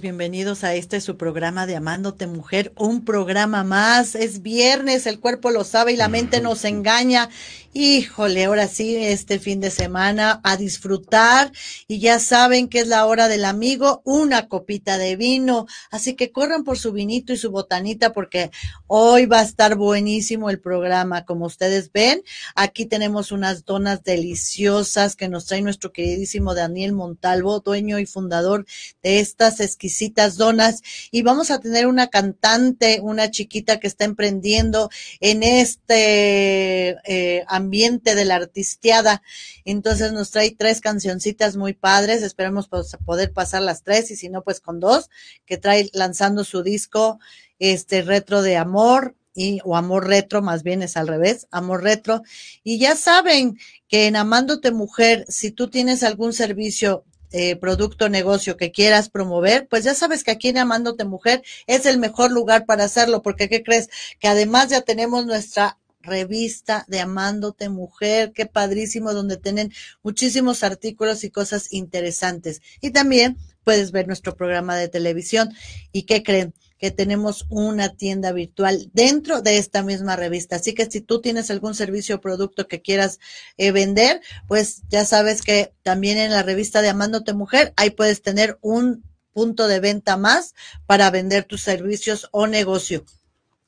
Bienvenidos a este su programa de Amándote Mujer, un programa más. Es viernes, el cuerpo lo sabe y la mente nos engaña. Híjole, ahora sí, este fin de semana a disfrutar y ya saben que es la hora del amigo, una copita de vino. Así que corran por su vinito y su botanita porque hoy va a estar buenísimo el programa. Como ustedes ven, aquí tenemos unas donas deliciosas que nos trae nuestro queridísimo Daniel Montalvo, dueño y fundador de estas exquisitas donas. Y vamos a tener una cantante, una chiquita que está emprendiendo en este eh, ambiente de la artisteada. Entonces nos trae tres cancioncitas muy padres. Esperemos poder pasar las tres y si no, pues con dos, que trae lanzando su disco este retro de amor y, o amor retro, más bien es al revés, amor retro. Y ya saben que en Amándote Mujer, si tú tienes algún servicio eh, producto, negocio que quieras promover, pues ya sabes que aquí en Amándote Mujer es el mejor lugar para hacerlo, porque ¿qué crees? Que además ya tenemos nuestra revista de Amándote Mujer, qué padrísimo, donde tienen muchísimos artículos y cosas interesantes. Y también puedes ver nuestro programa de televisión. ¿Y qué creen? Que tenemos una tienda virtual dentro de esta misma revista. Así que si tú tienes algún servicio o producto que quieras eh, vender, pues ya sabes que también en la revista de Amándote Mujer, ahí puedes tener un punto de venta más para vender tus servicios o negocio.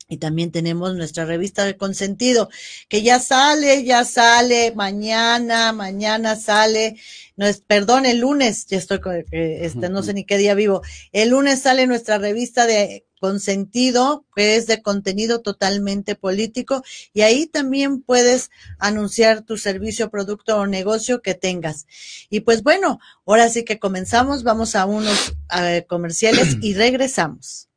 Y también tenemos nuestra revista de consentido, que ya sale, ya sale, mañana, mañana sale, no es, perdón, el lunes, ya estoy con, este, no sé ni qué día vivo. El lunes sale nuestra revista de consentido, que es de contenido totalmente político, y ahí también puedes anunciar tu servicio, producto o negocio que tengas. Y pues bueno, ahora sí que comenzamos, vamos a unos comerciales y regresamos.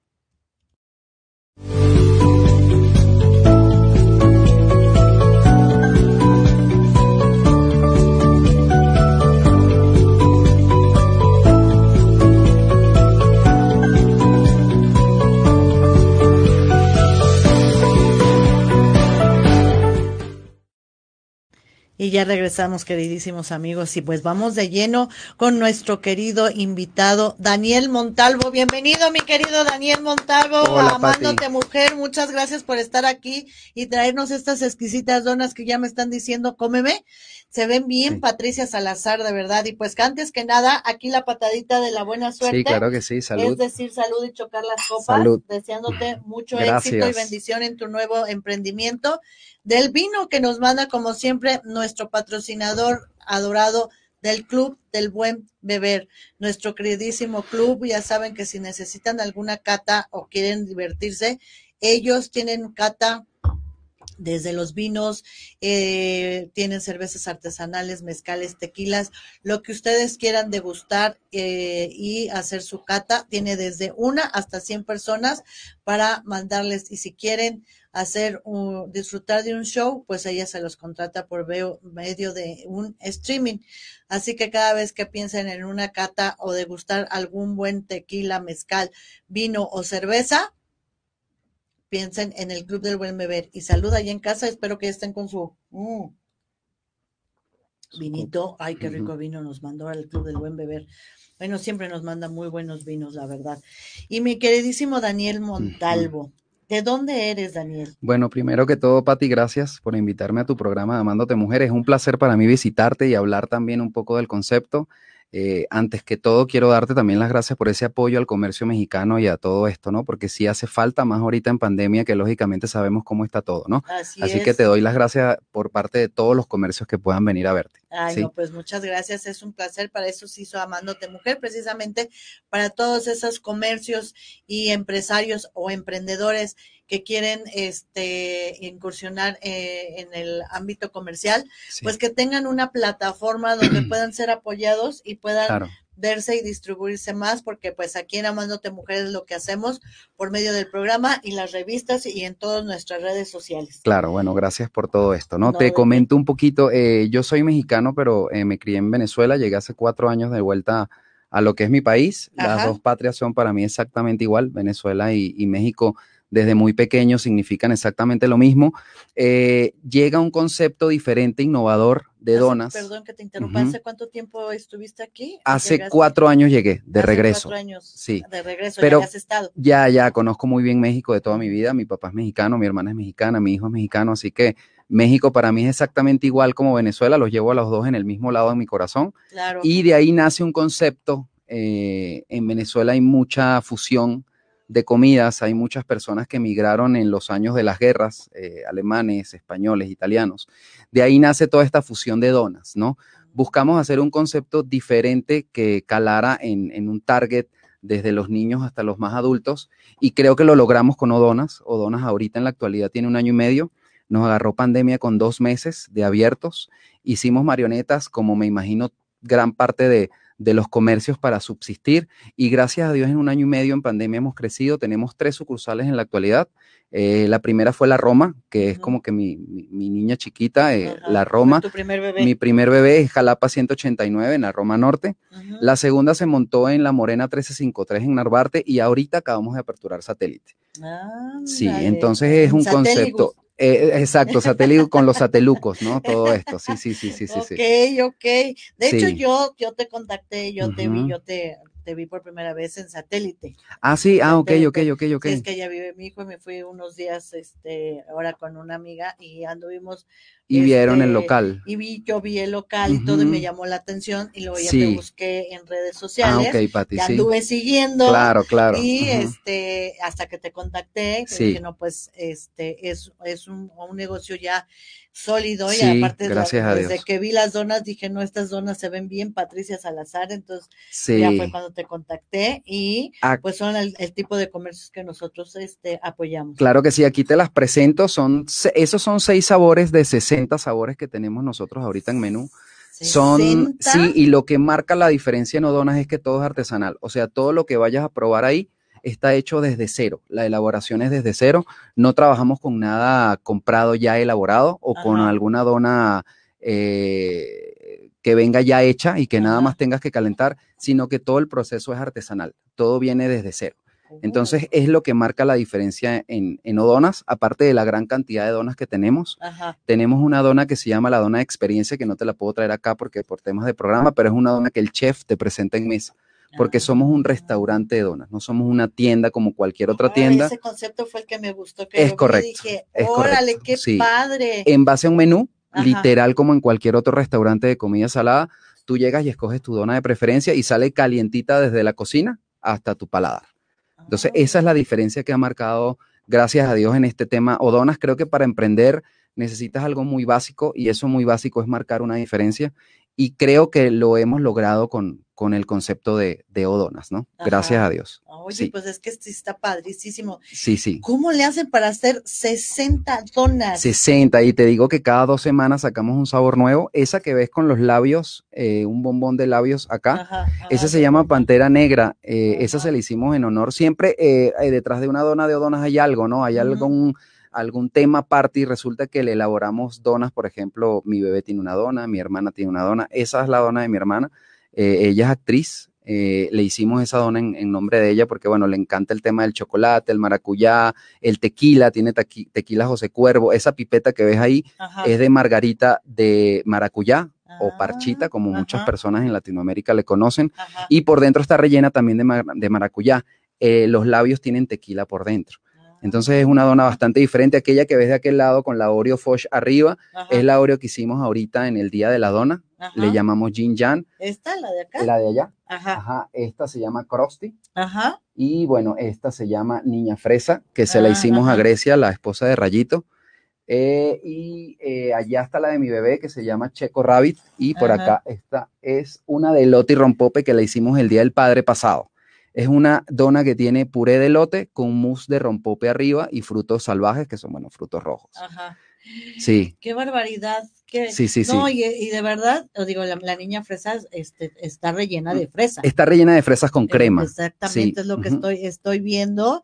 Y ya regresamos, queridísimos amigos, y pues vamos de lleno con nuestro querido invitado Daniel Montalvo. Bienvenido, mi querido Daniel Montalvo, amándote mujer. Muchas gracias por estar aquí y traernos estas exquisitas donas que ya me están diciendo, cómeme. Se ven bien, Patricia Salazar, de verdad. Y pues que antes que nada, aquí la patadita de la buena suerte. Sí, claro que sí, salud. Es decir, salud y chocar las copas. Salud. Deseándote mucho éxito y bendición en tu nuevo emprendimiento del vino que nos manda, como siempre, nuestro patrocinador adorado del Club del Buen Beber, nuestro queridísimo club. Ya saben que si necesitan alguna cata o quieren divertirse, ellos tienen cata desde los vinos, eh, tienen cervezas artesanales, mezcales, tequilas, lo que ustedes quieran degustar eh, y hacer su cata, tiene desde una hasta 100 personas para mandarles y si quieren hacer disfrutar de un show, pues ella se los contrata por medio de un streaming. Así que cada vez que piensen en una cata o degustar algún buen tequila, mezcal, vino o cerveza, piensen en el Club del Buen Beber y saluda ahí en casa. Espero que estén con su mm, vinito. Ay, qué rico vino nos mandó al Club del Buen Beber. Bueno, siempre nos manda muy buenos vinos, la verdad. Y mi queridísimo Daniel Montalvo. ¿De dónde eres, Daniel? Bueno, primero que todo, Pati, gracias por invitarme a tu programa Amándote Mujer. Es un placer para mí visitarte y hablar también un poco del concepto. Eh, antes que todo, quiero darte también las gracias por ese apoyo al comercio mexicano y a todo esto, ¿no? Porque sí hace falta más ahorita en pandemia, que lógicamente sabemos cómo está todo, ¿no? Así, que te doy las gracias por parte de todos los comercios que puedan venir a verte. Ay, no, pues muchas gracias, es un placer, para eso se hizo Amándote Mujer, precisamente para todos esos comercios y empresarios o emprendedores que quieren este incursionar eh, en el ámbito comercial, pues que tengan una plataforma donde puedan ser apoyados y puedan verse y distribuirse más, porque pues aquí en Amándote Mujeres lo que hacemos por medio del programa y las revistas y en todas nuestras redes sociales. Claro, bueno, gracias por todo esto, ¿no? Te comento un poquito, eh, yo soy mexicano, pero eh, me crié en Venezuela, llegué hace cuatro años de vuelta a lo que es mi país, las dos patrias son para mí exactamente igual, Venezuela y México desde muy pequeños significan exactamente lo mismo. Eh, llega un concepto diferente, innovador de donas. Perdón que te interrumpa, ¿hace cuánto tiempo estuviste aquí? Hace cuatro años llegué, de Hace regreso. Cuatro años sí. de regreso, Pero ya has estado. Ya, ya, conozco muy bien México de toda mi vida. Mi papá es mexicano, mi hermana es mexicana, mi hijo es mexicano, así que México para mí es exactamente igual como Venezuela, los llevo a los dos en el mismo lado de mi corazón. Claro. Y de ahí nace un concepto. Eh, en Venezuela hay mucha fusión de comidas. Hay muchas personas que emigraron en los años de las guerras, eh, alemanes, españoles, italianos. De ahí nace toda esta fusión de donas, ¿no? Buscamos hacer un concepto diferente que calara en, un target desde los niños hasta los más adultos y creo que lo logramos con Odonas. Odonas ahorita en la actualidad tiene un año y medio. Nos agarró pandemia con dos meses de abiertos. Hicimos marionetas, como me imagino gran parte de, de los comercios para subsistir y gracias a Dios en un año y medio en pandemia hemos crecido, tenemos tres sucursales en la actualidad. Eh, la primera fue la Roma, que es como que mi, niña chiquita, eh, la Roma. Tu primer bebé. Mi primer bebé es Jalapa 189 en la Roma Norte. La segunda se montó en la Morena 1353 en Narvarte y ahorita acabamos de aperturar satélite. sí, entonces es un concepto. Eh, exacto, satélite con los satelucos, ¿no? Todo esto, sí, sí, sí, sí, sí. Ok, ok. De hecho, yo, yo te contacté, yo te vi, yo te, te vi por primera vez en satélite. Ah, sí, ah, ok, ok, ok, ok. es que ya vive mi hijo y me fui unos días, este, ahora con una amiga y anduvimos. Y vieron el este, local. Y vi, yo vi el local y todo y me llamó la atención y luego ya te busqué en redes sociales. Ah, ok, Pati, te anduve siguiendo. Claro, claro. Y este, hasta que te contacté, que no, pues, este, es, es un, un negocio ya sólido y aparte gracias desde que vi las donas dije, no, estas donas se ven bien, Patricia Salazar, entonces ya fue cuando te contacté y ah. pues son el, tipo de comercios que nosotros este, apoyamos. Claro que sí, aquí te las presento, son, esos son seis sabores de 60 sabores que tenemos nosotros ahorita en menú. Son, sí, y lo que marca la diferencia en Odonas es que todo es artesanal, o sea, todo lo que vayas a probar ahí está hecho desde cero. La elaboración es desde cero. No trabajamos con nada comprado ya elaborado o con alguna dona eh, que venga ya hecha y que nada más tengas que calentar, sino que todo el proceso es artesanal. Todo viene desde cero. Entonces es lo que marca la diferencia en, en, Odonas, aparte de la gran cantidad de donas que tenemos. Tenemos una dona que se llama la dona de experiencia, que no te la puedo traer acá porque por temas de programa, pero es una dona que el chef te presenta en mesa porque somos un restaurante de donas, no somos una tienda como cualquier otra tienda. Ese concepto fue el que me gustó. Que es correcto. Dije, órale, qué padre. En base a un menú, literal como en cualquier otro restaurante de comida salada, tú llegas y escoges tu dona de preferencia y sale calientita desde la cocina hasta tu paladar. Entonces, esa es la diferencia que ha marcado, gracias a Dios, en este tema. O donas, creo que para emprender necesitas algo muy básico y eso muy básico es marcar una diferencia y creo que lo hemos logrado con, con el concepto de, de odonas, ¿no? Gracias a Dios. Oye, pues es que está padrísimo. Sí, sí. ¿Cómo le hacen para hacer 60 donas? 60, y te digo que cada dos semanas sacamos un sabor nuevo. Esa que ves con los labios, eh, un bombón de labios acá, esa se llama Pantera Negra. Eh, esa se la hicimos en honor. Siempre eh, detrás de una dona de odonas hay algo, ¿no? Hay algún algún tema aparte y resulta que le elaboramos donas, por ejemplo, mi bebé tiene una dona, mi hermana tiene una dona, esa es la dona de mi hermana, eh, ella es actriz, eh, le hicimos esa dona en, nombre de ella porque, bueno, le encanta el tema del chocolate, el maracuyá, el tequila, tiene tequila José Cuervo, esa pipeta que ves ahí es de margarita de maracuyá, o ah, parchita, como muchas personas en Latinoamérica le conocen, y por dentro está rellena también de, maracuyá. Eh, los labios tienen tequila por dentro. Entonces es una dona bastante diferente. Aquella que ves de aquel lado con la Oreo Foch arriba es la Oreo que hicimos ahorita en el día de la dona. Le llamamos Jin Jan. ¿Esta, la de acá? La de allá. Ajá. Ajá. Esta se llama Krusty. Ajá. Y bueno, esta se llama Niña Fresa, que se la hicimos a Grecia, la esposa de Rayito. Eh, y eh, allá está la de mi bebé que se llama Checo Rabbit. Y por acá esta es una de Loti Rompope que la hicimos el día del padre pasado. Es una dona que tiene puré de lote con mousse de rompope arriba y frutos salvajes, que son, bueno, frutos rojos. Ajá. Sí. Qué barbaridad. sí, sí, no, Y, de verdad, os digo, la, niña fresa este, está rellena de fresa. Está rellena de fresas con crema. Exactamente, es lo que estoy, estoy viendo.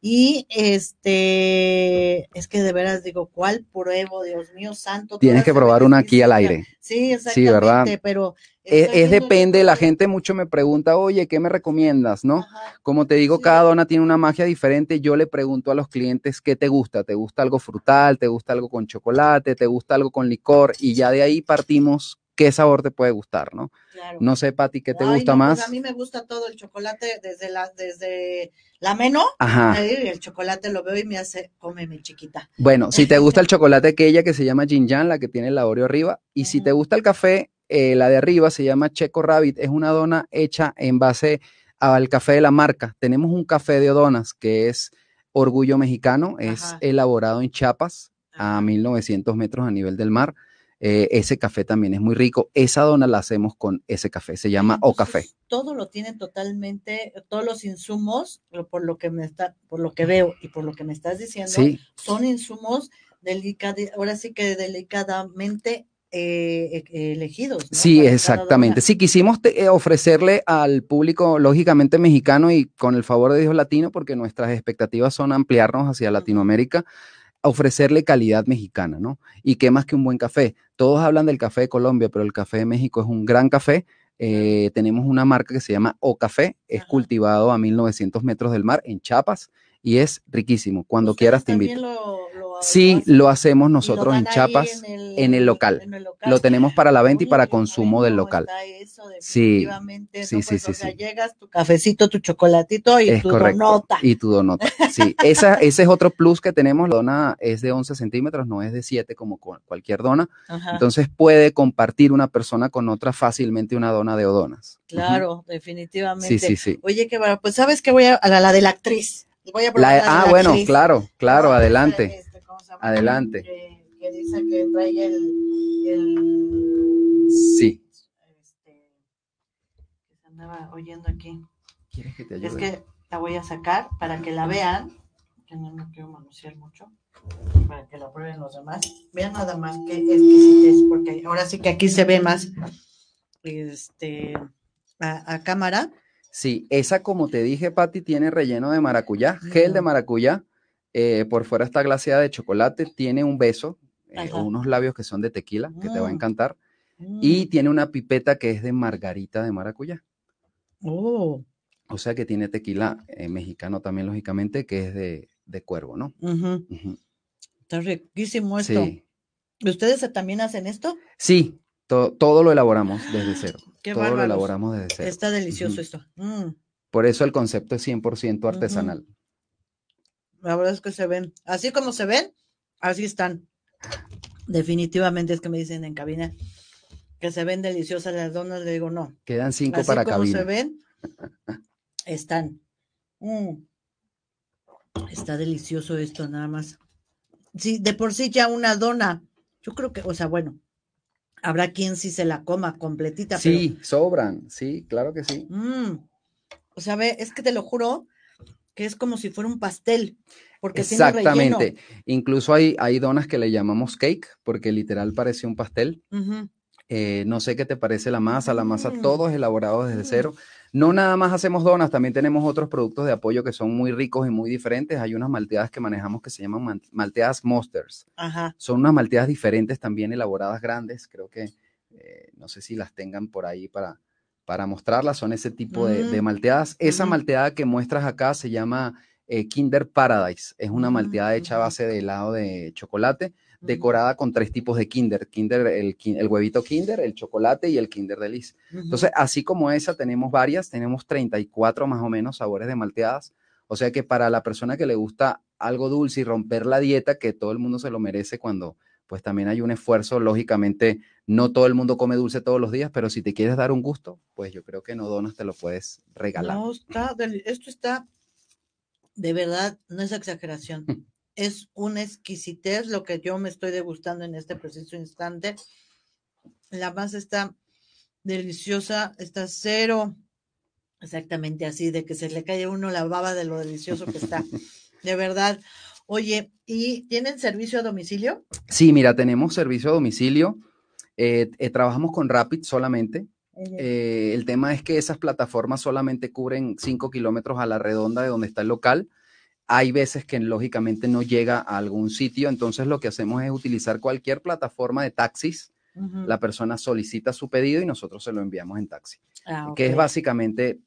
Y este, es que de veras digo, ¿cuál pruebo? Dios mío santo. Tienes que probar una aquí al aire. Sí, exactamente, pero es, depende, la gente mucho me pregunta, oye, ¿qué me recomiendas? ¿No? Como te digo, cada dona tiene una magia diferente. Yo le pregunto a los clientes, ¿qué te gusta? ¿Te gusta algo frutal? ¿Te gusta algo con chocolate? ¿Te gusta algo con licor? Y ya de ahí partimos qué sabor te puede gustar, ¿no? No sé, Pati, ¿qué te gusta pues, más? a mí me gusta todo el chocolate desde la, desde la meno. Ajá. el chocolate lo veo y me hace, cómeme chiquita. Bueno, si te gusta el chocolate aquella que se llama Jinjan, la que tiene la Oreo arriba, y si te gusta el café, eh, la de arriba se llama Checo Rabbit, es una dona hecha en base al café de la marca. Tenemos un café de donas que es Orgullo Mexicano, es elaborado en Chiapas a 1900 metros a nivel del mar. Eh, ese café también es muy rico. Esa dona la hacemos con ese café, se llama O Café. Todo lo tienen totalmente, todos los insumos, por lo que me está, por lo que veo y por lo que me estás diciendo, son insumos delicados, ahora sí que delicadamente eh, e, elegidos. Sí, exactamente. Sí, quisimos eh, ofrecerle al público, lógicamente mexicano y con el favor de Dios latino, porque nuestras expectativas son ampliarnos hacia Latinoamérica ofrecerle calidad mexicana, ¿no? Y qué más que un buen café. Todos hablan del café de Colombia, pero el café de México es un gran café. Eh, tenemos una marca que se llama O Café, es cultivado a 1900 metros del mar en Chiapas y es riquísimo. Cuando quieras te invito. Sí, lo hacemos nosotros en Chiapas, en, el, local. Lo tenemos para la venta y para consumo del local. sí, sí, sí, sí, sí. llegas tu cafecito, tu chocolatito y tu donota. Y tu donota. Sí, esa, ese es otro plus que tenemos. La dona es de 11 centímetros, no es de 7 como cualquier dona. Entonces puede compartir una persona con otra fácilmente una dona de odonas. Claro, definitivamente. Sí, sí, sí. Oye, qué bueno, pues sabes que voy a, a la, de la actriz. Voy a la, ah, bueno, claro, claro, adelante. Adelante. Que, dice que trae el, sí. Este, que se andaba oyendo aquí. ¿Quieres que te ayude? Es que la voy a sacar para que la vean, que no me quiero manosear mucho, para que la prueben los demás. Vean nada más que es, porque ahora sí que aquí se ve más este a, cámara. Sí, esa como te dije, Patti, tiene relleno de maracuyá, gel de maracuyá, eh, por fuera está glaseada de chocolate, tiene un beso, eh, unos labios que son de tequila, que te va a mm. encantar, y mm. tiene una pipeta que es de margarita de maracuyá. Oh. O sea que tiene tequila eh, mexicano también, lógicamente, que es de, cuervo, ¿no? Está riquísimo esto. Sí. ¿Ustedes también hacen esto? Sí, todo lo elaboramos desde cero. todo lo elaboramos desde cero. Está delicioso esto. Mm. Por eso el concepto es 100% artesanal. La verdad es que se ven, así como se ven, así están. Definitivamente es que me dicen en cabina que se ven deliciosas las donas, le digo no. Quedan cinco para como se ven, están. Mm. Está delicioso esto, nada más. Sí, de por sí ya una dona, yo creo que, o sea, bueno, habrá quien sí se la coma completita. Sí, sobran, sí, claro que sí. Mm. O sea, ve, es que te lo juro, que es como si fuera un pastel. Porque Exactamente. Incluso hay, hay donas que le llamamos cake, porque literal parece un pastel. Eh, no sé qué te parece la masa, la masa, mm. todo es elaborado desde mm. cero. No nada más hacemos donas, también tenemos otros productos de apoyo que son muy ricos y muy diferentes. Hay unas malteadas que manejamos que se llaman malteadas Monsters. Son unas malteadas diferentes, también elaboradas grandes. Creo que eh, no sé si las tengan por ahí para, para mostrarlas, son ese tipo de, mm, malteadas. Esa malteada que muestras acá se llama eh, Kinder Paradise, es una malteada hecha a base de helado de chocolate, decorada con tres tipos de Kinder, Kinder el, el, huevito Kinder, el chocolate y el Kinder Delice. Entonces, así como esa, tenemos varias, tenemos 34 más o menos sabores de malteadas, o sea que para la persona que le gusta algo dulce y romper la dieta, que todo el mundo se lo merece cuando pues también hay un esfuerzo, lógicamente, no todo el mundo come dulce todos los días, pero si te quieres dar un gusto, pues yo creo que no donas te lo puedes regalar. No, está, esto está, de verdad, no es exageración, es una exquisitez lo que yo me estoy degustando en este preciso instante. La masa está deliciosa, está cero, exactamente así, de que se le cae a uno la baba de lo delicioso que está. De verdad, Oye, ¿y tienen servicio a domicilio? Sí, mira, tenemos servicio a domicilio. Eh, eh, trabajamos con Rapid solamente. Eh, el tema es que esas plataformas solamente cubren 5 kilómetros a la redonda de donde está el local. Hay veces que lógicamente no llega a algún sitio, entonces lo que hacemos es utilizar cualquier plataforma de taxis la persona solicita su pedido y nosotros se lo enviamos en taxi, Ah, que es básicamente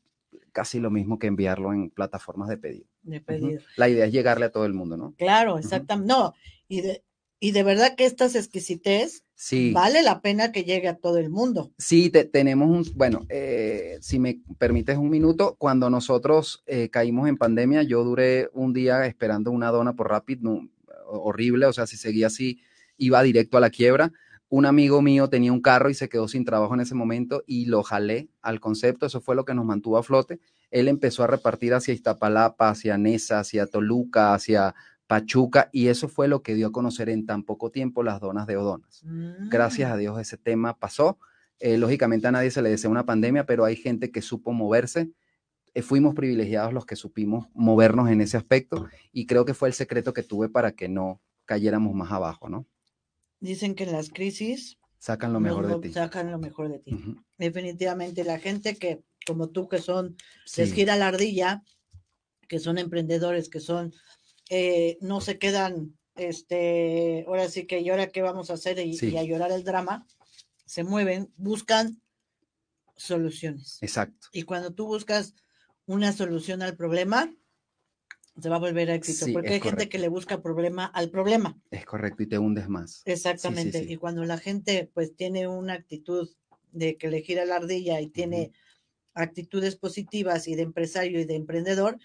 casi lo mismo que enviarlo en plataformas de pedido. De. La idea es llegarle a todo el mundo, ¿no? Claro, exactamente. No, y de, y de verdad que estas exquisitez Sí. vale la pena que llegue a todo el mundo. Sí, te- tenemos un, bueno, eh, si me permites un minuto, cuando nosotros eh, caímos en pandemia, yo duré un día esperando una dona por Rapid, no, horrible, o sea, si seguía así, iba directo a la quiebra. Un amigo mío tenía un carro y se quedó sin trabajo en ese momento y lo jalé al concepto, eso fue lo que nos mantuvo a flote. Él empezó a repartir hacia Iztapalapa, hacia Nesa, hacia Toluca, hacia Pachuca y eso fue lo que dio a conocer en tan poco tiempo las donas de Odonas gracias Mm. a Dios ese tema pasó. Eh, lógicamente a nadie se le desea una pandemia, pero hay gente que supo moverse. Eh, fuimos privilegiados los que supimos movernos en ese aspecto y creo que fue el secreto que tuve para que no cayéramos más abajo, ¿no? Dicen que en las crisis Sacan lo mejor de ti. sacan lo mejor de ti. Definitivamente la gente que, como tú, que son, Sí, les gira la ardilla, que son emprendedores, que son, eh, no se quedan, este, ahora sí que, ¿y ahora qué vamos a hacer? Y, Sí. y a llorar el drama, se mueven, buscan soluciones. exacto. Y cuando tú buscas una solución al problema, se va a volver éxito, Sí, porque hay gente que le busca problema al problema. Es correcto y te hundes más. Exactamente. sí. Y cuando la gente pues tiene una actitud de que le gira la ardilla y tiene actitudes positivas y de empresario y de emprendedor,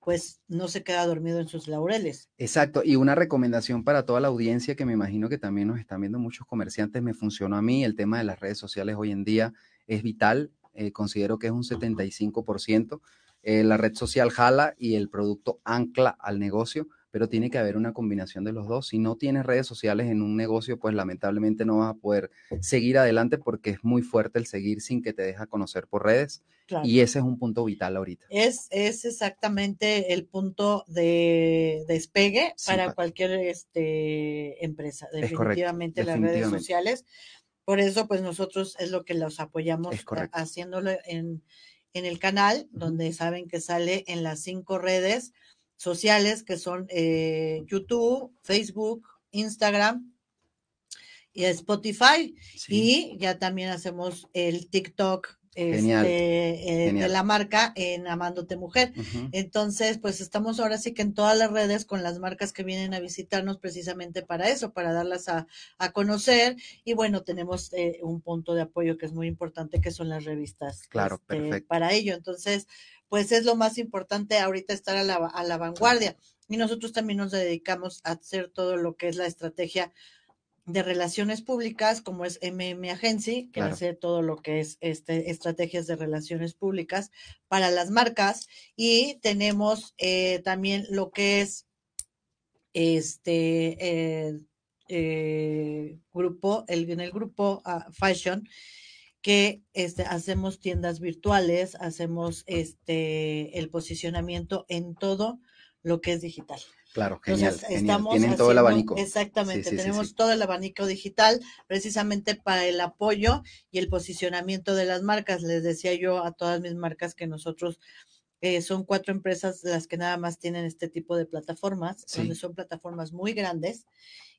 pues no se queda dormido en sus laureles. Exacto, y una recomendación para toda la audiencia que me imagino que también nos están viendo muchos comerciantes, me funcionó a mí, el tema de las redes sociales hoy en día es vital, eh, considero que es un 75%, eh, la red social jala y el producto ancla al negocio, pero tiene que haber una combinación de los dos. Si no tienes redes sociales en un negocio, pues lamentablemente no vas a poder seguir adelante porque es muy fuerte el seguir sin que te deja conocer por redes Claro. y ese es un punto vital ahorita. Es, es exactamente el punto de despegue Sí, para cualquier este, empresa. correcto, Definitivamente las redes sociales. Por eso, pues nosotros es lo que los apoyamos haciéndolo en, en el canal, donde saben que sale en las cinco redes sociales que son eh, YouTube, Facebook, Instagram y Spotify. Sí. Y ya también hacemos el TikTok Genial, este, eh, de la marca en Amándote Mujer. Entonces, pues estamos ahora sí que en todas las redes con las marcas que vienen a visitarnos precisamente para eso, para darlas a, a conocer. Y bueno, tenemos eh, un punto de apoyo que es muy importante, que son las revistas. Claro, este, perfecto. Para ello, entonces, pues es lo más importante ahorita estar a la, a la vanguardia. Y nosotros también nos dedicamos a hacer todo lo que es la estrategia de relaciones públicas, como es MM Agency, que Claro. hace todo lo que es este, estrategias de relaciones públicas para las marcas. Y tenemos eh, también lo que es este eh, eh, grupo, el, en el grupo ah, Fashion, que este, hacemos tiendas virtuales, hacemos este el posicionamiento en todo lo que es digital. Claro, genial, Entonces, genial. estamos Tienen todo el abanico. Exactamente, Sí, sí, sí, tenemos sí. todo el abanico digital precisamente para el apoyo y el posicionamiento de las marcas. Les decía yo a todas mis marcas que nosotros eh, son cuatro empresas las que nada más tienen este tipo de plataformas, donde son plataformas muy grandes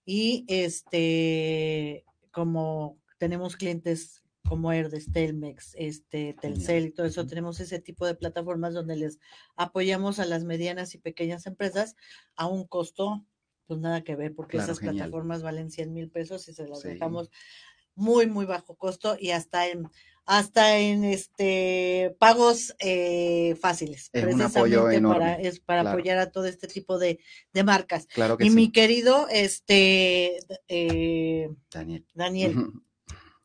y este como tenemos clientes como Herdes, Telmex, este, Telcel y todo eso, tenemos ese tipo de plataformas donde les apoyamos a las medianas y pequeñas empresas a un costo, pues nada que ver, porque Claro, esas genial. plataformas valen 100 mil pesos y se las Sí. dejamos muy, muy bajo costo y hasta en, hasta en este pagos eh, fáciles, Es un apoyo precisamente enorme, para, es para claro. apoyar a todo este tipo de, de marcas. Claro que Y sí, mi querido este eh, Daniel. Daniel.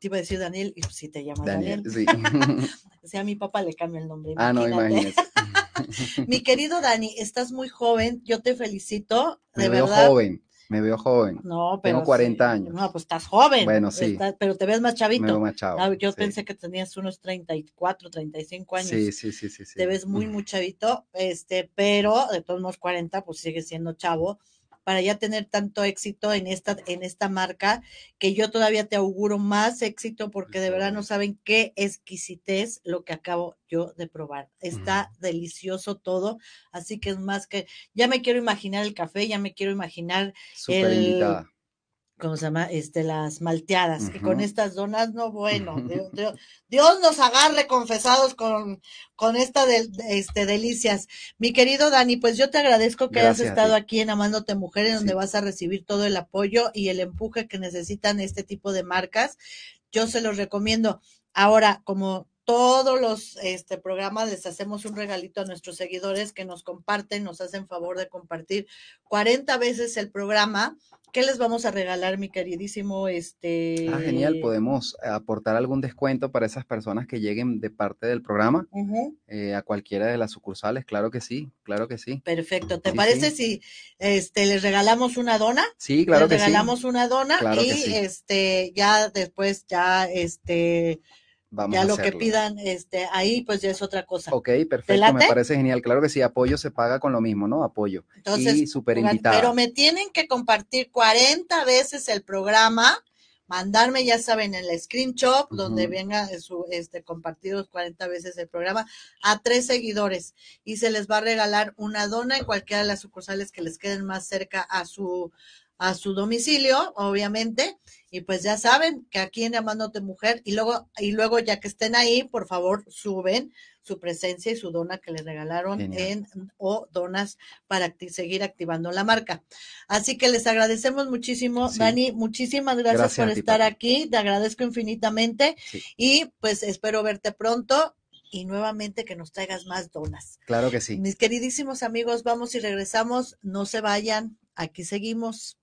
Te iba a decir Daniel, y si te llamas Daniel, Daniel, sí. o sea, a mi papá le cambia el nombre. ah, no, imagínate. Mi querido Dani, estás muy joven, yo te felicito, Me de veo verdad. joven, me veo joven. No, pero Tengo 40 sí. años. No, pues estás joven. Bueno, sí. estás- pero te ves más Me chavito. veo más chavo. Ah, yo sí. pensé que tenías unos 34, 35 años. Sí, sí, sí, sí, sí. Te ves muy, muy chavito, este, pero de todos modos 40, pues sigue siendo chavo, para ya tener tanto éxito en esta, en esta marca, que yo todavía te auguro más éxito, porque de verdad no saben qué exquisitez lo que acabo yo de probar. Está delicioso todo, así que es más que, ya me quiero imaginar el café, ya me quiero imaginar el- invitada. ¿Cómo se llama? Este, las malteadas. Y con estas donas, no, bueno, Dios, nos agarre confesados con, con esta de, este, delicias. Mi querido Dani, pues yo te agradezco que hayas estado aquí en Amándote Mujeres, donde vas a recibir todo el apoyo y el empuje que necesitan este tipo de marcas. Yo se los recomiendo. Ahora, como todos los este, programas les hacemos un regalito a nuestros seguidores que nos comparten, nos hacen favor de compartir 40 veces el programa. ¿Qué les vamos a regalar, mi queridísimo? Este... Ah, genial, podemos aportar algún descuento para esas personas que lleguen de parte del programa eh, a cualquiera de las sucursales, claro que sí, claro que sí. Perfecto, ¿te parece si este, les regalamos una dona? Sí, claro que sí. Les regalamos una dona y este, ya después ya este ya lo que pidan este, ahí, pues ya es otra cosa. Ok, perfecto, me parece genial. Claro que sí, apoyo se paga con lo mismo, ¿no? Apoyo. Entonces, y súper invitada. Pero me tienen que compartir 40 veces el programa, mandarme, ya saben, el screenshot donde venga su, este, compartidos 40 veces el programa a tres seguidores y se les va a regalar una dona en cualquiera de las sucursales que les queden más cerca a su, a su domicilio, obviamente, y pues ya saben que aquí en Llamándote Mujer, y luego, y luego ya que estén ahí, por favor, suben su presencia y su dona que les regalaron en o donas para seguir activando la marca. Así que les agradecemos muchísimo, Dani, muchísimas gracias, por estar aquí, te agradezco infinitamente. Y pues espero verte pronto y nuevamente que nos traigas más donas. Claro que sí. Mis queridísimos amigos, vamos y regresamos, no se vayan, aquí seguimos.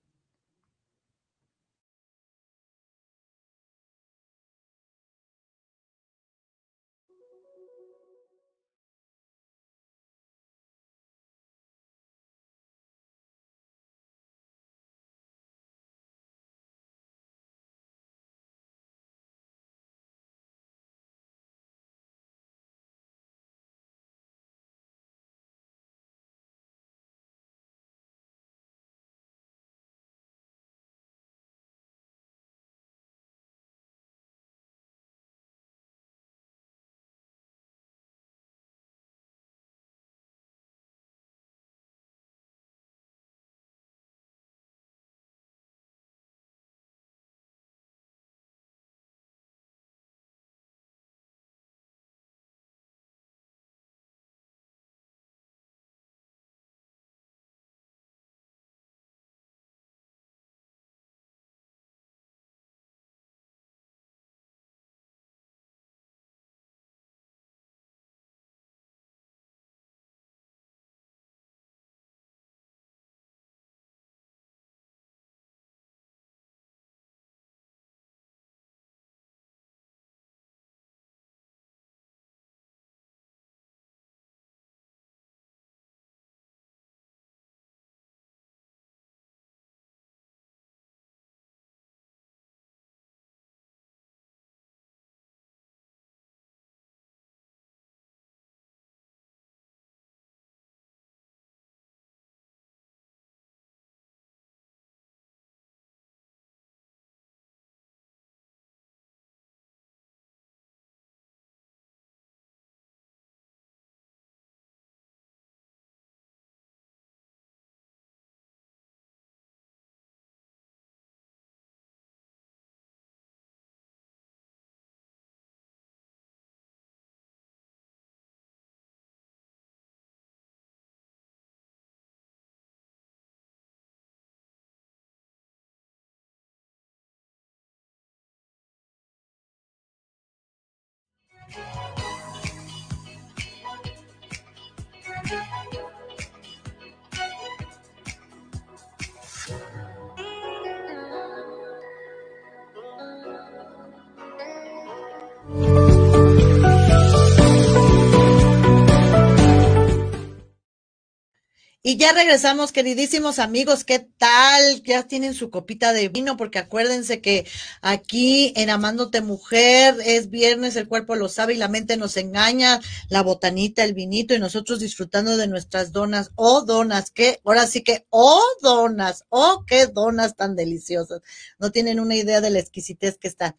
Y ya regresamos, queridísimos amigos, ¿qué tal? Ya tienen su copita de vino, porque acuérdense que aquí en Amándote Mujer es viernes, el cuerpo lo sabe y la mente nos engaña, la botanita, el vinito y nosotros disfrutando de nuestras donas, oh donas, que ahora sí que, oh donas, oh qué donas tan deliciosas. No tienen una idea de la exquisitez que está.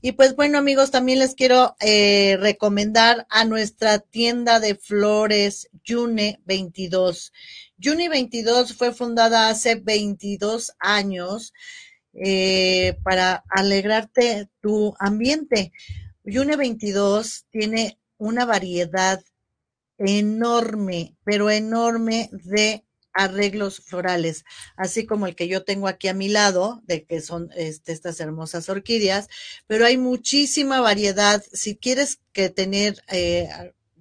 Y pues bueno amigos, también les quiero eh, recomendar a nuestra tienda de flores June 22. Juni 22 fue fundada hace 22 años eh, para alegrarte tu ambiente. Yune 22 tiene una variedad enorme, pero enorme de arreglos florales, así como el que yo tengo aquí a mi lado, de que son este, estas hermosas orquídeas, pero hay muchísima variedad. Si quieres que tener eh,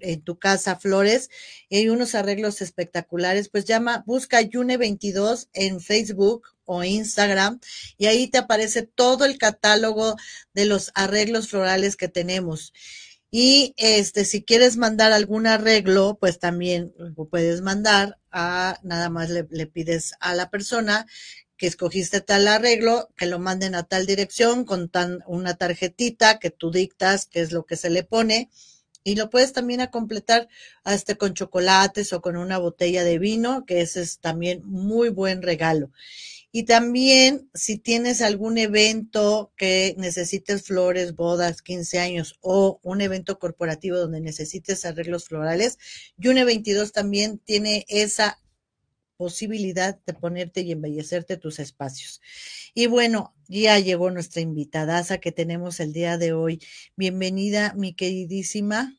en tu casa flores y hay unos arreglos espectaculares, pues llama, busca Yune22 en Facebook o Instagram y ahí te aparece todo el catálogo de los arreglos florales que tenemos. Y este, si quieres mandar algún arreglo, pues también lo puedes mandar a, nada más le, pides a la persona que escogiste tal arreglo, que lo manden a tal dirección con tan, una tarjetita que tú dictas, que es lo que se le pone, y lo puedes también a completar hasta con chocolates o con una botella de vino, que ese es también muy buen regalo. Y también si tienes algún evento que necesites flores, bodas, 15 años o un evento corporativo donde necesites arreglos florales, Yune 22 también tiene esa posibilidad de ponerte y embellecerte tus espacios. Y bueno, ya llegó nuestra invitada que tenemos el día de hoy. Bienvenida, mi queridísima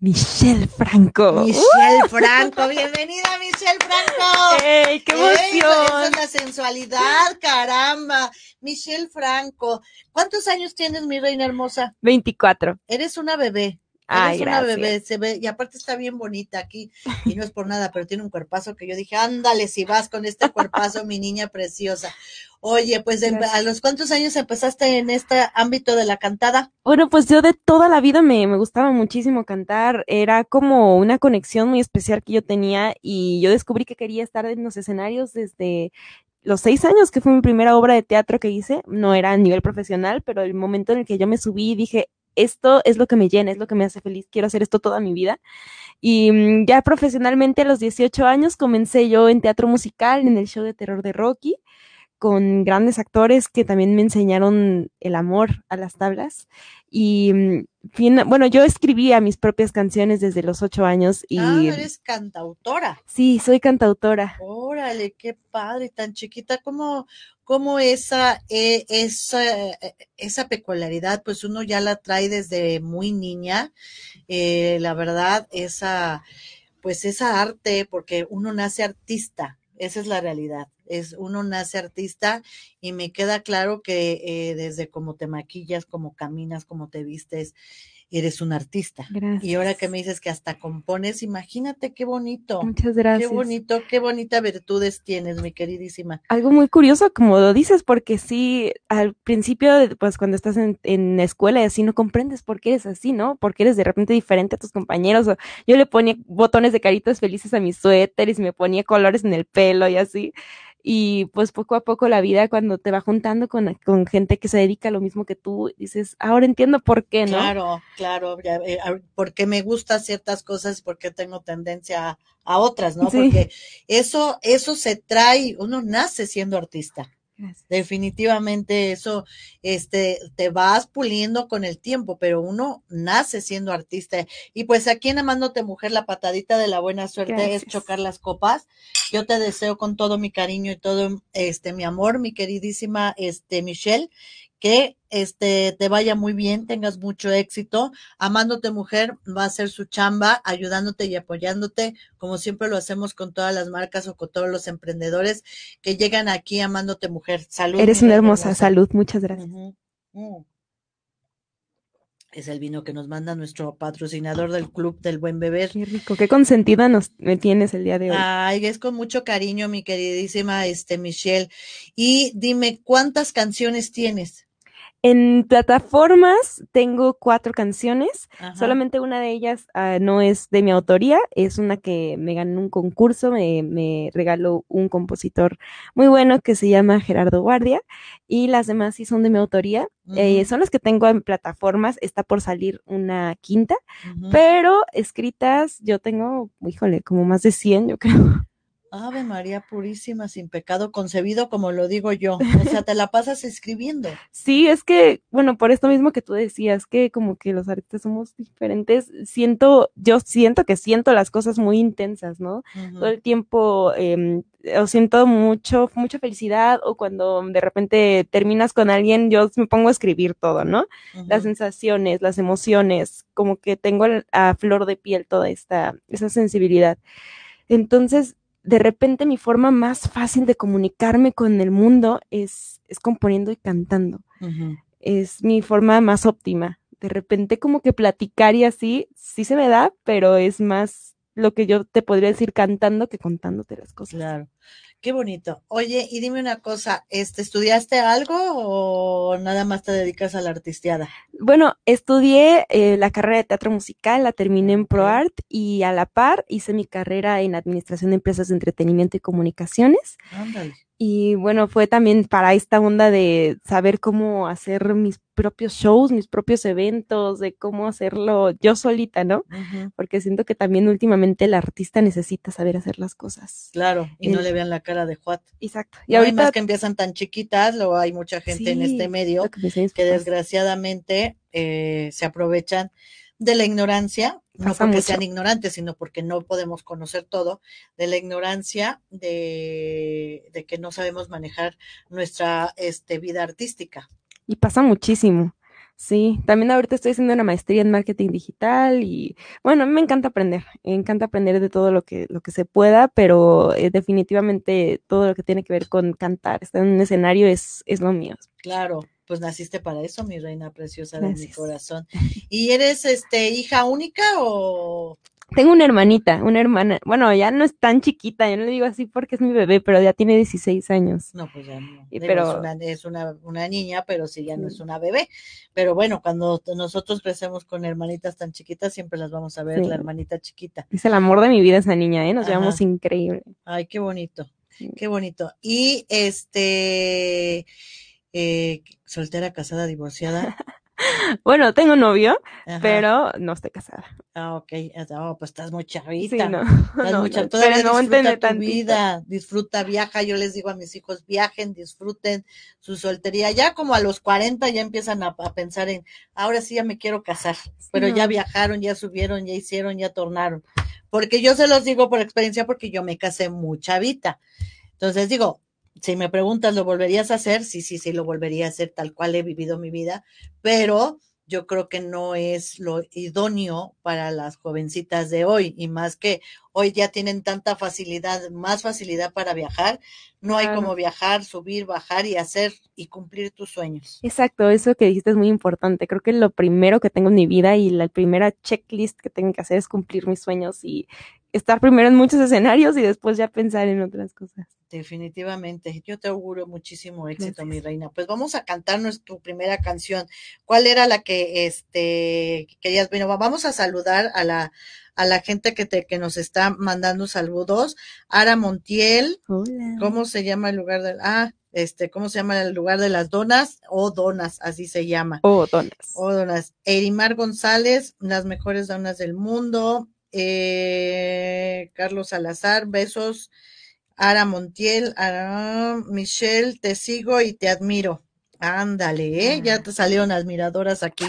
Michelle Franco. Michelle Franco, bienvenida Michelle Franco. ¡Ey, qué emoción! es la sensualidad, caramba. Michelle Franco, ¿cuántos años tienes, mi reina hermosa? 24. Eres una bebé. Ay, una bebé, se ve, y aparte está bien bonita aquí, y no es por nada, pero tiene un cuerpazo que yo dije, ándale, si vas con este cuerpazo, mi niña preciosa. Oye, pues a los cuántos años empezaste en este ámbito de la cantada? Bueno, pues yo de toda la vida me, me gustaba muchísimo cantar, era como una conexión muy especial que yo tenía y yo descubrí que quería estar en los escenarios desde los seis años, que fue mi primera obra de teatro que hice, no era a nivel profesional, pero el momento en el que yo me subí dije, esto es lo que me llena, es lo que me hace feliz, quiero hacer esto toda mi vida. Y mm, ya profesionalmente a los 18 años comencé yo en teatro musical, en el show de terror de Rocky, con grandes actores que también me enseñaron el amor a las tablas. Y mm, bueno, yo escribía mis propias canciones desde los ocho años. Y, ah, eres cantautora. Sí, soy cantautora. Órale, qué padre, tan chiquita como, como esa, eh, esa, eh, esa peculiaridad, pues uno ya la trae desde muy niña. Eh, la verdad, esa, pues esa arte, porque uno nace artista, esa es la realidad es uno nace artista y me queda claro que eh, desde cómo te maquillas, cómo caminas, cómo te vistes, eres un artista. Gracias. Y ahora que me dices que hasta compones, imagínate qué bonito. Muchas gracias. Qué bonito, qué bonita virtudes tienes, mi queridísima. Algo muy curioso, como lo dices, porque sí, al principio, pues cuando estás en, en la escuela y así, no comprendes por qué eres así, ¿no? Porque eres de repente diferente a tus compañeros. yo le ponía botones de caritas felices a mis suéteres y me ponía colores en el pelo y así y pues poco a poco la vida cuando te va juntando con, con gente que se dedica a lo mismo que tú, dices, ahora entiendo por qué, ¿no? Claro, claro, eh, porque me gustan ciertas cosas y porque tengo tendencia a, a otras, ¿no? Porque eso, eso se trae, uno nace siendo artista. Definitivamente eso, este, te vas puliendo con el tiempo, pero uno nace siendo artista. Y pues aquí en Amándote Mujer, la patadita de la buena suerte es chocar las copas. Yo te deseo con todo mi cariño y todo este mi amor, mi queridísima este Michelle, que este te vaya muy bien, tengas mucho éxito. Amándote mujer va a ser su chamba, ayudándote y apoyándote, como siempre lo hacemos con todas las marcas o con todos los emprendedores que llegan aquí amándote mujer. Salud. Eres una hermosa, salud, muchas gracias. Mm. Es el vino que nos manda nuestro patrocinador del Club del Buen Beber. Qué rico, qué consentida nos me tienes el día de hoy. Ay, es con mucho cariño, mi queridísima este Michelle. Y dime, ¿cuántas canciones tienes? En plataformas tengo cuatro canciones, solamente una de ellas ah, no es de mi autoría, es una que me ganó un concurso, me, me, regaló un compositor muy bueno que se llama Gerardo Guardia y las demás sí son de mi autoría. Eh, son las que tengo en plataformas, está por salir una quinta, pero escritas yo tengo, híjole, como más de 100 yo creo. Ave María Purísima, sin pecado concebido, como lo digo yo. O sea, te la pasas escribiendo. Sí, es que, bueno, por esto mismo que tú decías, que como que los artistas somos diferentes, siento, yo siento que siento las cosas muy intensas, ¿no? Todo el tiempo, eh, o siento mucho, mucha felicidad, o cuando de repente terminas con alguien, yo me pongo a escribir todo, ¿no? Las sensaciones, las emociones, como que tengo a flor de piel toda esta, esa sensibilidad. Entonces, de repente mi forma más fácil de comunicarme con el mundo es, es componiendo y cantando. Es mi forma más óptima. De repente como que platicar y así, sí se me da, pero es más lo que yo te podría decir cantando que contándote las cosas. Claro. Qué bonito. Oye, y dime una cosa, este, ¿estudiaste algo o nada más te dedicas a la artisteada? Bueno, estudié eh, la carrera de teatro musical, la terminé en. ProArt y a la par hice mi carrera en administración de empresas de entretenimiento y comunicaciones. Ándale. Y bueno, fue también para esta onda de saber cómo hacer mis propios shows, mis propios eventos, de cómo hacerlo yo solita, ¿no? Porque siento que también últimamente el artista necesita saber hacer las cosas. Claro, y no le vean la cara de Juat. Exacto. No, Y y ahorita que empiezan tan chiquitas, luego hay mucha gente en este medio que desgraciadamente eh, se aprovechan de la ignorancia, no porque mucho. sean ignorantes, sino porque no podemos conocer todo, de la ignorancia de, de que no sabemos manejar nuestra este, vida artística. Y pasa muchísimo. Sí, también ahorita estoy haciendo una maestría en marketing digital y bueno, a mí me encanta aprender, me encanta aprender de todo lo que, lo que se pueda, pero eh, definitivamente todo lo que tiene que ver con cantar, estar en un escenario es, es lo mío. Claro, pues naciste para eso, mi reina preciosa de mi corazón. ¿Y eres este hija única o Tengo una hermanita, una hermana, bueno, ya no es tan chiquita, yo no le digo así porque es mi bebé, pero ya tiene 16 años. no? Pues ya no. Y pero- es una, es una, una niña, pero sí ya no es una bebé. Pero bueno, cuando nosotros crecemos con hermanitas tan chiquitas, siempre las vamos a ver, Sí. la hermanita chiquita. Es el amor de mi vida esa niña, ¿eh? Nos Ajá. llevamos increíble. Ay, qué bonito, qué bonito. Y este, eh, soltera, casada, divorciada. Bueno, tengo novio, Ajá. pero no estoy casada. Ah, ok. Ah, pues estás muy Sí, chavita. no. Estás no, muy chav- no, Todavía pero no disfruta tu vida, disfruta, viaja. Yo les digo a mis hijos, viajen, disfruten su soltería. Ya como a los 40 ya empiezan a, a pensar en, ahora sí ya me quiero casar. Pero ya viajaron, ya subieron, ya hicieron, ya tornaron. Porque yo se los digo por experiencia, porque yo me casé muy chavita. Entonces digo, si me preguntas, ¿lo volverías a hacer? Sí, sí, sí, lo volvería a hacer tal cual he vivido mi vida, pero yo creo que no es lo idóneo para las jovencitas de hoy y más que hoy ya tienen tanta facilidad, más facilidad para viajar, no hay como viajar, subir, bajar y hacer y cumplir tus sueños. Exacto, eso que dijiste es muy importante. Creo que lo primero que tengo en mi vida y la primera checklist que tengo que hacer es cumplir mis sueños y estar primero en muchos escenarios y después ya pensar en otras cosas. Definitivamente, yo te auguro muchísimo éxito, mi reina. Pues vamos a cantar nuestra primera canción. ¿Cuál era la que este querías? Bueno, vamos a saludar a la a la gente que te que nos está mandando saludos. Ara Montiel, Hola. ¿cómo se llama el lugar del ah, este, cómo se llama el lugar de las donas o donas, así se llama. Oh, donas. O donas. Erimar González, las mejores donas del mundo. Eh, Carlos Salazar, besos. Ara Montiel, Ara, Michelle, te sigo y te admiro. Ándale, ¿eh? ya te salieron admiradoras aquí.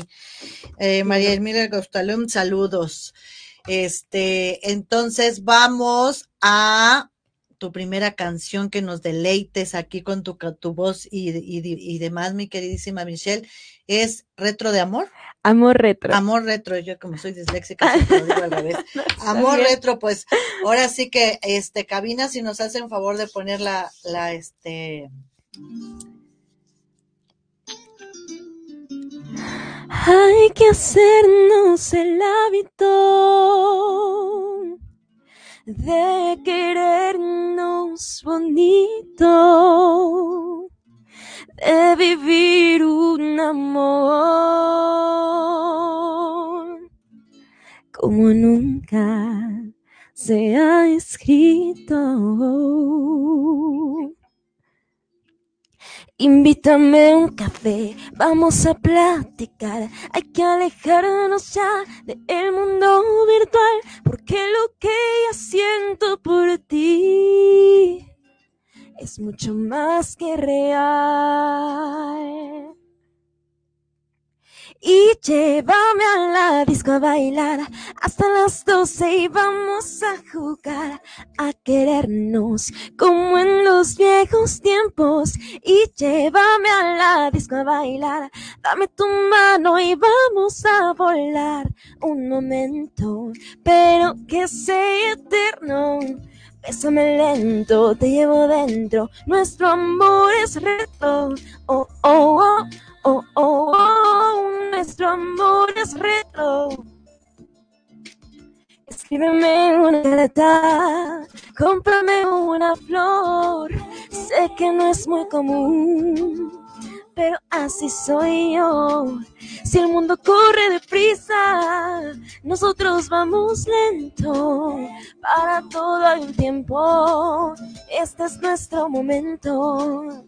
Eh, María Elmira Gostalum, saludos. Este, entonces vamos a tu primera canción que nos deleites aquí con tu, tu voz y, y, y demás, mi queridísima Michelle, es Retro de Amor. Amor retro. Amor retro, yo como soy disléxica, lo digo al revés. Amor retro, pues ahora sí que este cabina si nos hacen favor de poner la, la este Hay que hacernos el hábito de querernos bonito, de vivir un amor como nunca se ha escrito. Invítame un café, vamos a platicar. Hay que alejarnos ya del mundo virtual, porque lo que ya siento por ti es mucho más que real. Y llévame a la disco a bailar hasta las doce y vamos a jugar a querernos como en los viejos tiempos. Y llévame a la disco a bailar, dame tu mano y vamos a volar un momento, pero que sea eterno. Bésame lento, te llevo dentro, nuestro amor es reto. Oh, oh, oh oh, oh, oh, nuestro amor es retro. Escríbeme una carta, cómprame una flor. Sé que no es muy común, pero así soy yo. Si el mundo corre deprisa, nosotros vamos lento. Para todo hay un tiempo, este es nuestro momento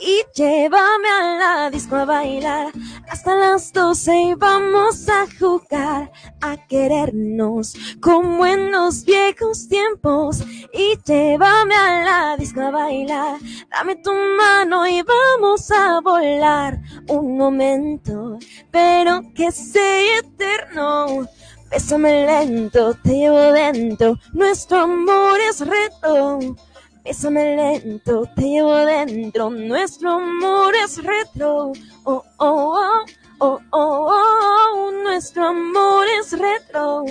y llévame a la disco a bailar. Hasta las doce y vamos a jugar a querernos como en los viejos tiempos. Y llévame a la disco a bailar. Dame tu mano y vamos a volar un momento pero que sea eterno. Bésame lento, te llevo dentro, nuestro amor es reto Bésame lento, te llevo dentro, nuestro amor es retro. Oh, oh, oh, oh, oh, oh, nuestro amor es retro.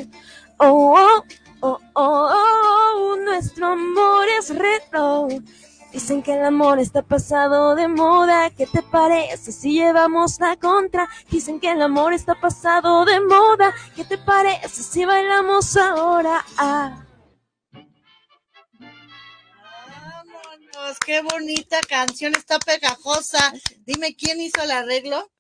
Oh, oh, oh, oh, oh, nuestro amor es retro. Dicen que el amor está pasado de moda, ¿qué te parece si llevamos la contra? Dicen que el amor está pasado de moda, ¿qué te parece si bailamos ahora? Ah. Qué bonita canción, está pegajosa. Dime, ¿quién hizo el arreglo?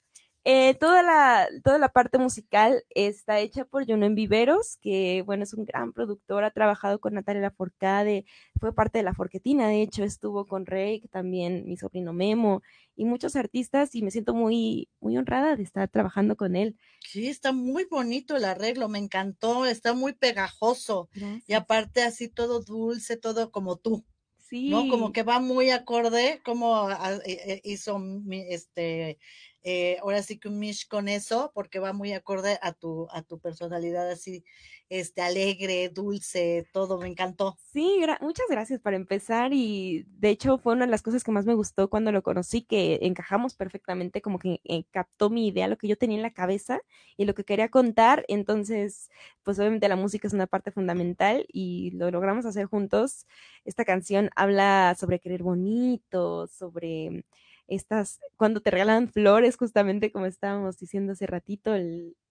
Eh, toda, la, toda la parte musical está hecha por en Viveros, que bueno, es un gran productor, ha trabajado con Natalia Laforcade, fue parte de La Forquetina, de hecho, estuvo con Rey, también mi sobrino Memo, y muchos artistas, y me siento muy, muy honrada de estar trabajando con él. Sí, está muy bonito el arreglo, me encantó, está muy pegajoso, y aparte así todo dulce, todo como tú. ¿No? Como que va muy acorde, como eh, eh, hizo este, eh, ahora sí que un mish con eso, porque va muy acorde a tu, a tu personalidad así, este, alegre, dulce, todo, me encantó. Sí, muchas gracias para empezar y de hecho fue una de las cosas que más me gustó cuando lo conocí, que encajamos perfectamente, como que captó mi idea, lo que yo tenía en la cabeza y lo que quería contar, entonces, pues obviamente la música es una parte fundamental y lo logramos hacer juntos. Esta canción habla sobre querer bonito, sobre estas, cuando te regalan flores, justamente como estábamos diciendo hace ratito,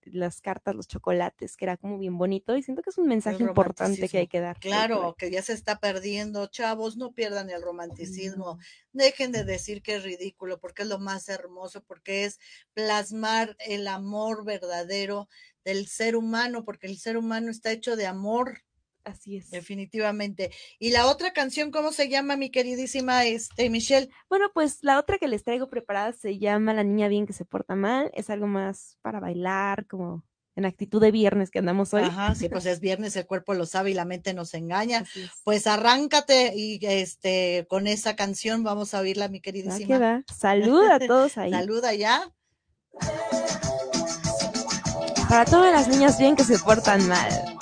las cartas, los chocolates, que era como bien bonito y siento que es un mensaje importante que hay que dar. Claro, que ya se está perdiendo, chavos, no pierdan el romanticismo, dejen de decir que es ridículo, porque es lo más hermoso, porque es plasmar el amor verdadero del ser humano, porque el ser humano está hecho de amor, Así es. Definitivamente. ¿Y la otra canción, cómo se llama, mi queridísima este, Michelle? Bueno, pues la otra que les traigo preparada se llama La niña bien que se porta mal. Es algo más para bailar, como en actitud de viernes que andamos hoy. Ajá, sí, pues es viernes, el cuerpo lo sabe y la mente nos engaña. Pues arráncate y este con esa canción vamos a oírla, mi queridísima. Saluda a todos ahí. Saluda ya. Para todas las niñas bien que se portan mal.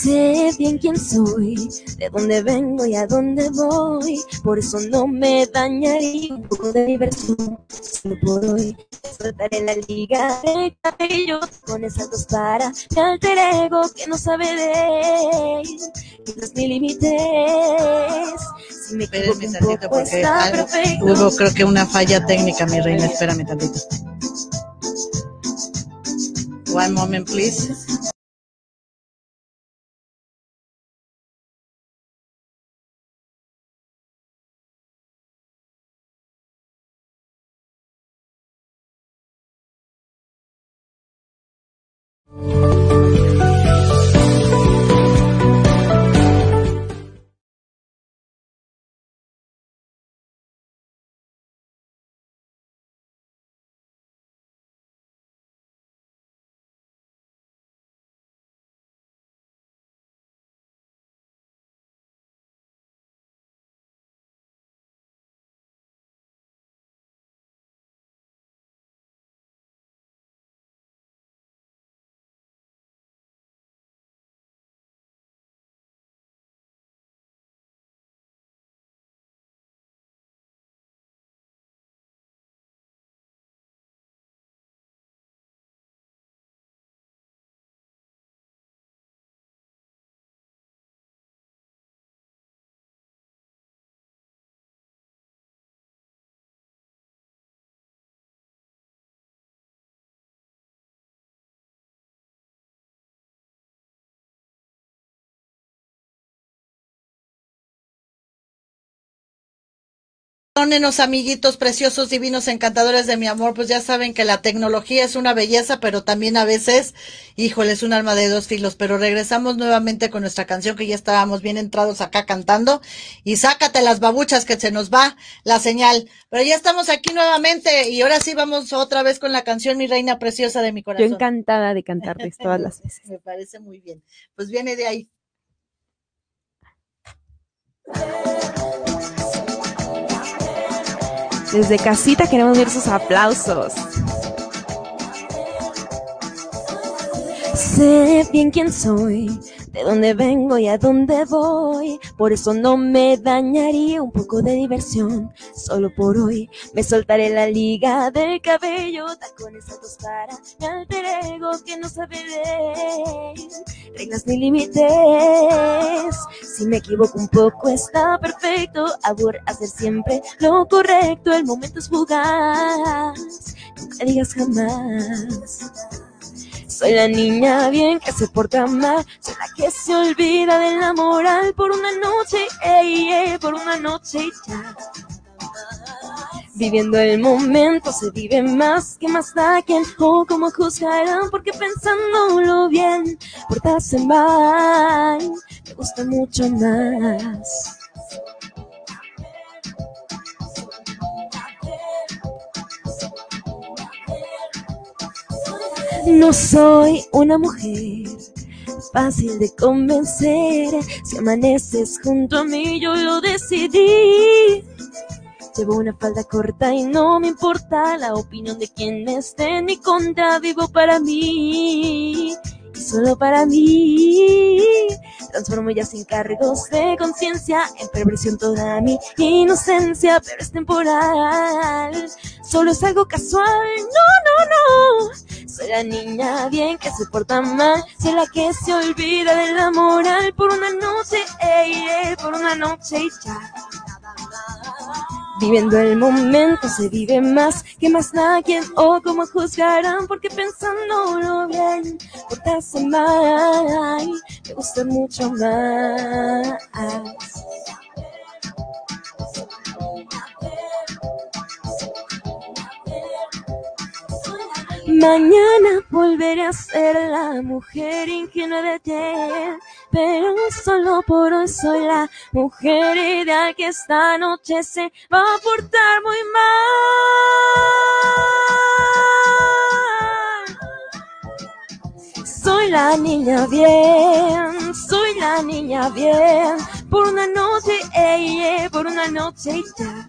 Sé bien quién soy, de dónde vengo y a dónde voy. Por eso no me dañaría un poco de diversión. Solo por hoy soltaré la liga de cabello con esas dos para mi alter ego que no sabe de. Quizás mi límites. Si me equivoco un poco, porque está hubo creo que una falla técnica, mi reina. Espérame tantito. One moment, please. Perdónenos, amiguitos preciosos, divinos, encantadores de mi amor, pues ya saben que la tecnología es una belleza, pero también a veces, híjole, es un alma de dos filos. Pero regresamos nuevamente con nuestra canción que ya estábamos bien entrados acá cantando. Y sácate las babuchas que se nos va la señal. Pero ya estamos aquí nuevamente y ahora sí vamos otra vez con la canción Mi Reina Preciosa de mi corazón. Yo encantada de cantarles todas las veces. Me parece muy bien. Pues viene de ahí. Desde casita queremos ver sus aplausos. Sé bien quién soy, de dónde vengo y a dónde voy. Por eso no me dañaría un poco de diversión. Solo por hoy me soltaré la liga del cabello, tacones altos para mi alter ego que no sabe de reglas ni límites. Si me equivoco un poco está perfecto. Abur hacer siempre lo correcto. El momento es fugaz. Nunca digas jamás. Soy la niña bien que se porta mal, soy la que se olvida de la moral por una noche, ey, ey, por una noche ya. Viviendo el momento se vive más que más da quien o como juzgarán porque pensándolo bien, portarse mal, me gusta mucho más. No soy una mujer fácil de convencer. Si amaneces junto a mí, yo lo decidí. Llevo una falda corta y no me importa la opinión de quien esté en mi contra. Vivo para mí solo para mí. Transformo ya sin cargos de conciencia en perversión toda mi inocencia, pero es temporal. Solo es algo casual. No, no, no. Soy la niña bien que se porta mal. Soy la que se olvida de la moral por una noche, ey, ey, por una noche y ya. Viviendo el momento se vive más que más nadie o como juzgarán porque pensándolo bien portarse mal me gusta mucho más. Mañana volveré a ser la mujer ingenua de ayer, pero solo por hoy soy la mujer ideal que esta noche se va a portar muy mal. Soy la niña bien, soy la niña bien, por una noche, ey, por una noche ya.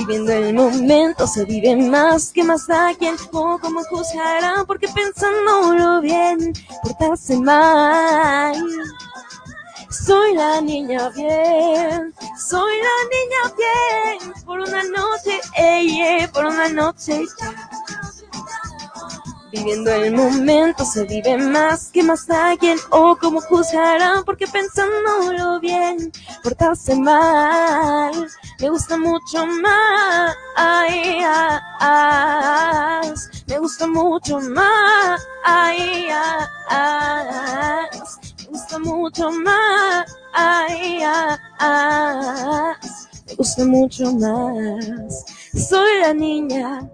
Viviendo el momento se vive más que más quien o como juzgarán porque pensándolo bien, portarse mal. Soy la niña bien, soy la niña bien, por una noche, ey, ey, por una noche. Viviendo el momento se vive más que más da quien o como juzgarán porque pensándolo bien, portarse mal, me gusta mucho más, me gusta mucho más, me gusta mucho más, me gusta mucho más, soy la niña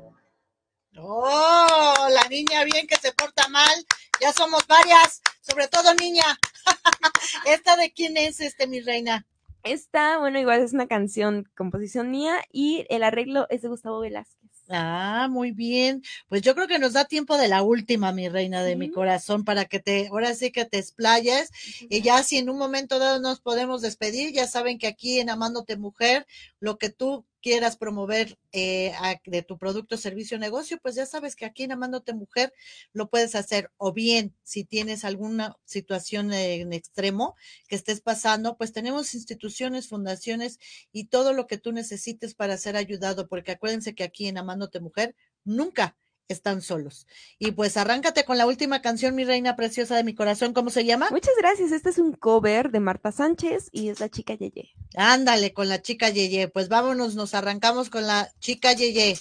Oh, la niña bien que se porta mal. Ya somos varias, sobre todo niña. ¿Esta de quién es, este, mi reina? Esta, bueno, igual es una canción, composición mía, y el arreglo es de Gustavo Velázquez. Ah, muy bien. Pues yo creo que nos da tiempo de la última, mi reina de mi corazón, para que te, ahora sí que te explayes. Y ya si en un momento dado nos podemos despedir, ya saben que aquí en Amándote Mujer, lo que tú quieras promover eh, de tu producto, servicio, negocio, pues ya sabes que aquí en Amándote Mujer lo puedes hacer. O bien, si tienes alguna situación en extremo que estés pasando, pues tenemos instituciones, fundaciones y todo lo que tú necesites para ser ayudado, porque acuérdense que aquí en Amándote Mujer nunca están solos. Y pues arráncate con la última canción, mi reina preciosa de mi corazón, ¿cómo se llama? Muchas gracias, este es un cover de Marta Sánchez y es la chica Yeye. Ándale, con la chica Yeye, pues vámonos, nos arrancamos con la chica Yeye.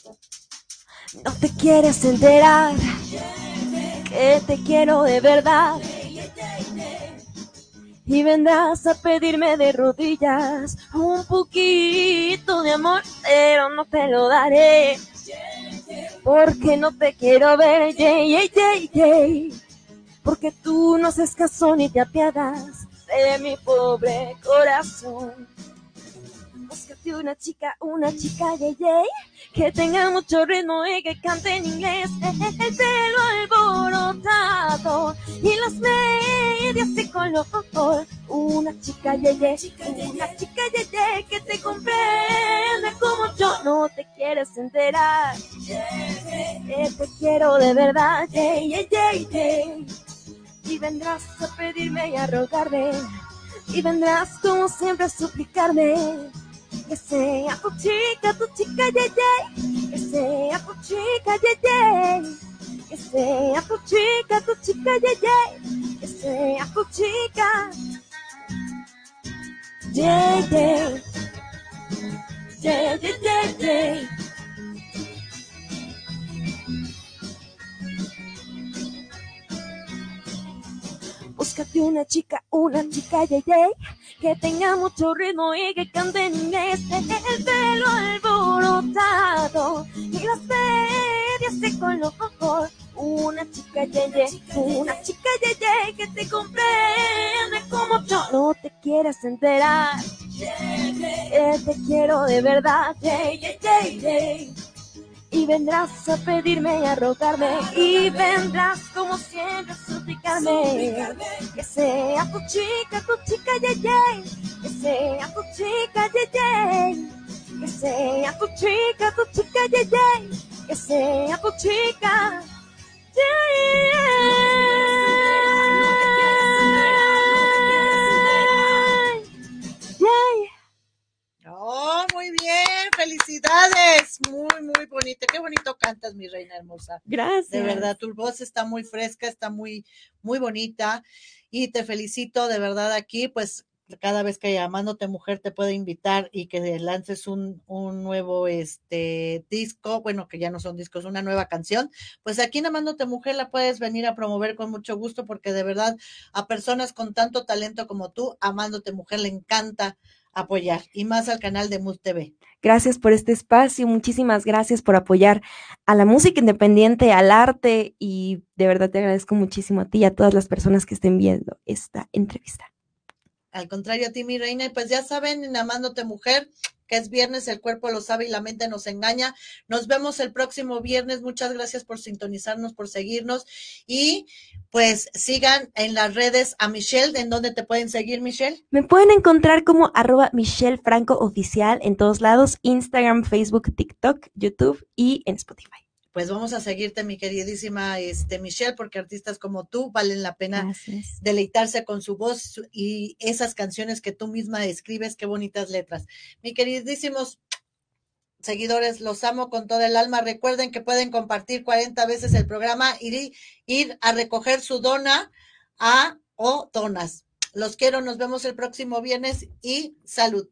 No te quieres enterar que te quiero de verdad. y vendrás a pedirme de rodillas un poquito de amor, pero no te lo daré. Porque no te quiero ver, yay, yay, yay, Porque tú no haces caso ni te apiadas de mi pobre corazón. Búscate una chica, una chica, yay, yay, que tenga mucho ritmo y que cante en inglés. El pelo alborotado y las medias de color. Una chica, yay, yay, una chica, yay, yay, que te comprende como yo no te quieres enterar. Que te quiero de verdad, yay, yay, yay. Y vendrás a pedirme y a rogarme. Y vendrás como siempre a suplicarme que sea tu chica, tu chica, ye, ye. Que sea tu chica, ye, ye. Que sea tu chica, tu chica, ye, ye. Que sea tu chica. Ye, ye. Ye, ye, ye, ye. Búscate una chica, una chica, ye, ye que tenga mucho ritmo y que cante en inglés. El pelo alborotado y las medias de color. Una chica yeye, una chica yeye que te comprende como yo no te quieres enterar. Que te quiero de verdad, yeye y vendrás a pedirme y a rogarme y vendrás como siempre a suplicarme que sea tu chica, tu chica, ye, que sea tu chica, ye, que sea tu chica, tu chica, ye, que sea tu chica, Oh, muy bien, felicidades, muy, muy bonita, qué bonito cantas, mi reina hermosa. Gracias. De verdad, tu voz está muy fresca, está muy, muy bonita. Y te felicito de verdad aquí, pues cada vez que llamándote mujer te puede invitar y que lances un, un, nuevo este disco, bueno, que ya no son discos, una nueva canción, pues aquí en Amándote Mujer la puedes venir a promover con mucho gusto porque de verdad a personas con tanto talento como tú, Amándote Mujer le encanta apoyar y más al canal de Mood TV. Gracias por este espacio, muchísimas gracias por apoyar a la música independiente, al arte y de verdad te agradezco muchísimo a ti y a todas las personas que estén viendo esta entrevista. Al contrario a ti, mi reina, y pues ya saben, en Amándote Mujer, que es viernes, el cuerpo lo sabe y la mente nos engaña. Nos vemos el próximo viernes. Muchas gracias por sintonizarnos, por seguirnos y pues sigan en las redes a Michelle. ¿En dónde te pueden seguir, Michelle? Me pueden encontrar como arroba Michelle Franco Oficial en todos lados, Instagram, Facebook, TikTok, YouTube y en Spotify pues vamos a seguirte, mi queridísima este, Michelle, porque artistas como tú valen la pena Gracias. deleitarse con su voz y esas canciones que tú misma escribes, qué bonitas letras. Mi queridísimos seguidores, los amo con todo el alma. Recuerden que pueden compartir 40 veces el programa y ir a recoger su dona a o donas. Los quiero, nos vemos el próximo viernes y salud.